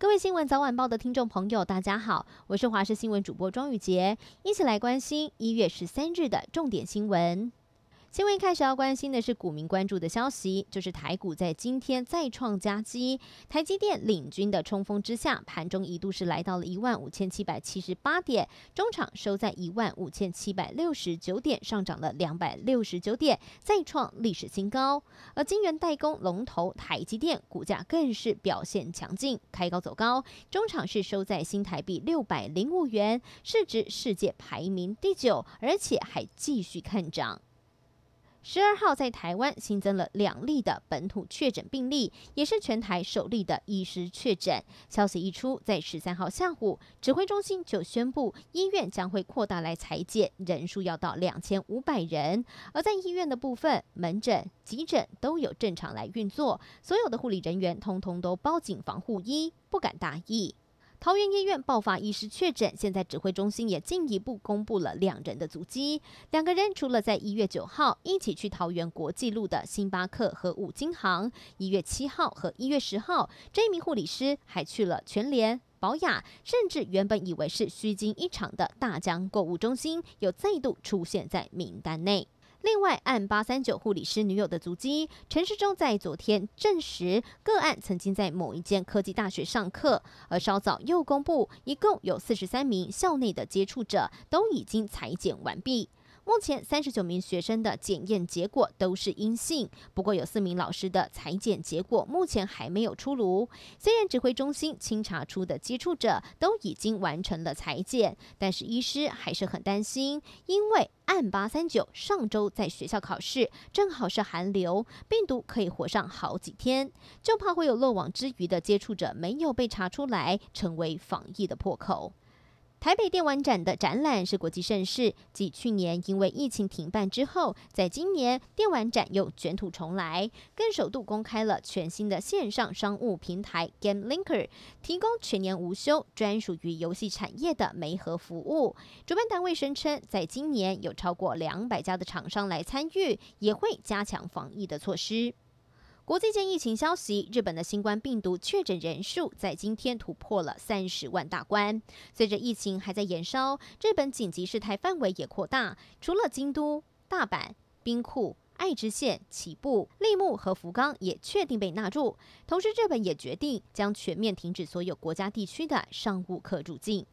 各位新闻早晚报的听众朋友，大家好，我是华视新闻主播庄宇杰，一起来关心一月十三日的重点新闻。新闻一开始要关心的是股民关注的消息，就是台股在今天再创佳绩，台积电领军的冲锋之下，盘中一度是来到了一万五千七百七十八点，中场收在一万五千七百六十九点，上涨了两百六十九点，再创历史新高。而晶圆代工龙头台积电股价更是表现强劲，开高走高，中场是收在新台币六百零五元，市值世界排名第九，而且还继续看涨。十二号在台湾新增了两例的本土确诊病例，也是全台首例的医师确诊。消息一出，在十三号下午，指挥中心就宣布医院将会扩大来裁减，人数要到两千五百人。而在医院的部分，门诊、急诊都有正常来运作，所有的护理人员通通都包紧防护衣，不敢大意。桃园医院爆发医师确诊，现在指挥中心也进一步公布了两人的足迹。两个人除了在一月九号一起去桃园国际路的星巴克和五金行，一月七号和一月十号，这一名护理师还去了全联、宝雅，甚至原本以为是虚惊一场的大江购物中心，又再度出现在名单内。另外，按八三九护理师女友的足迹，陈世忠在昨天证实，个案曾经在某一间科技大学上课，而稍早又公布，一共有四十三名校内的接触者都已经裁剪完毕。目前三十九名学生的检验结果都是阴性，不过有四名老师的采检结果目前还没有出炉。虽然指挥中心清查出的接触者都已经完成了采检，但是医师还是很担心，因为案八三九上周在学校考试，正好是寒流，病毒可以活上好几天，就怕会有漏网之鱼的接触者没有被查出来，成为防疫的破口。台北电玩展的展览是国际盛事，继去年因为疫情停办之后，在今年电玩展又卷土重来，更首度公开了全新的线上商务平台 Game Linker，提供全年无休、专属于游戏产业的媒合服务。主办单位声称，在今年有超过两百家的厂商来参与，也会加强防疫的措施。国际间疫情消息，日本的新冠病毒确诊人数在今天突破了三十万大关。随着疫情还在延烧，日本紧急事态范围也扩大，除了京都、大阪、兵库、爱知县、岐阜、立木和福冈也确定被纳入。同时，日本也决定将全面停止所有国家地区的商务客入境。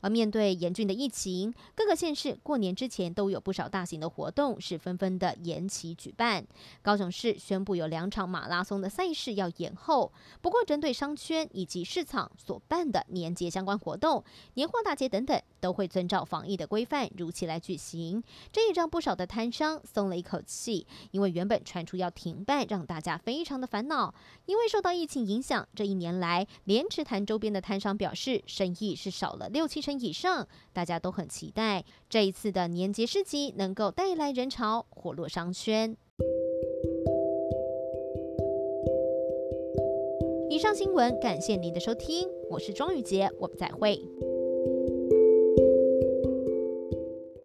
而面对严峻的疫情，各个县市过年之前都有不少大型的活动是纷纷的延期举办。高雄市宣布有两场马拉松的赛事要延后，不过针对商圈以及市场所办的年节相关活动、年货大街等等，都会遵照防疫的规范如期来举行。这也让不少的摊商松了一口气，因为原本传出要停办，让大家非常的烦恼。因为受到疫情影响，这一年来连池潭周边的摊商表示，生意是少了六七成成。以上，大家都很期待这一次的年节市集能够带来人潮，火络商圈。以上新闻，感谢您的收听，我是庄宇杰，我们再会。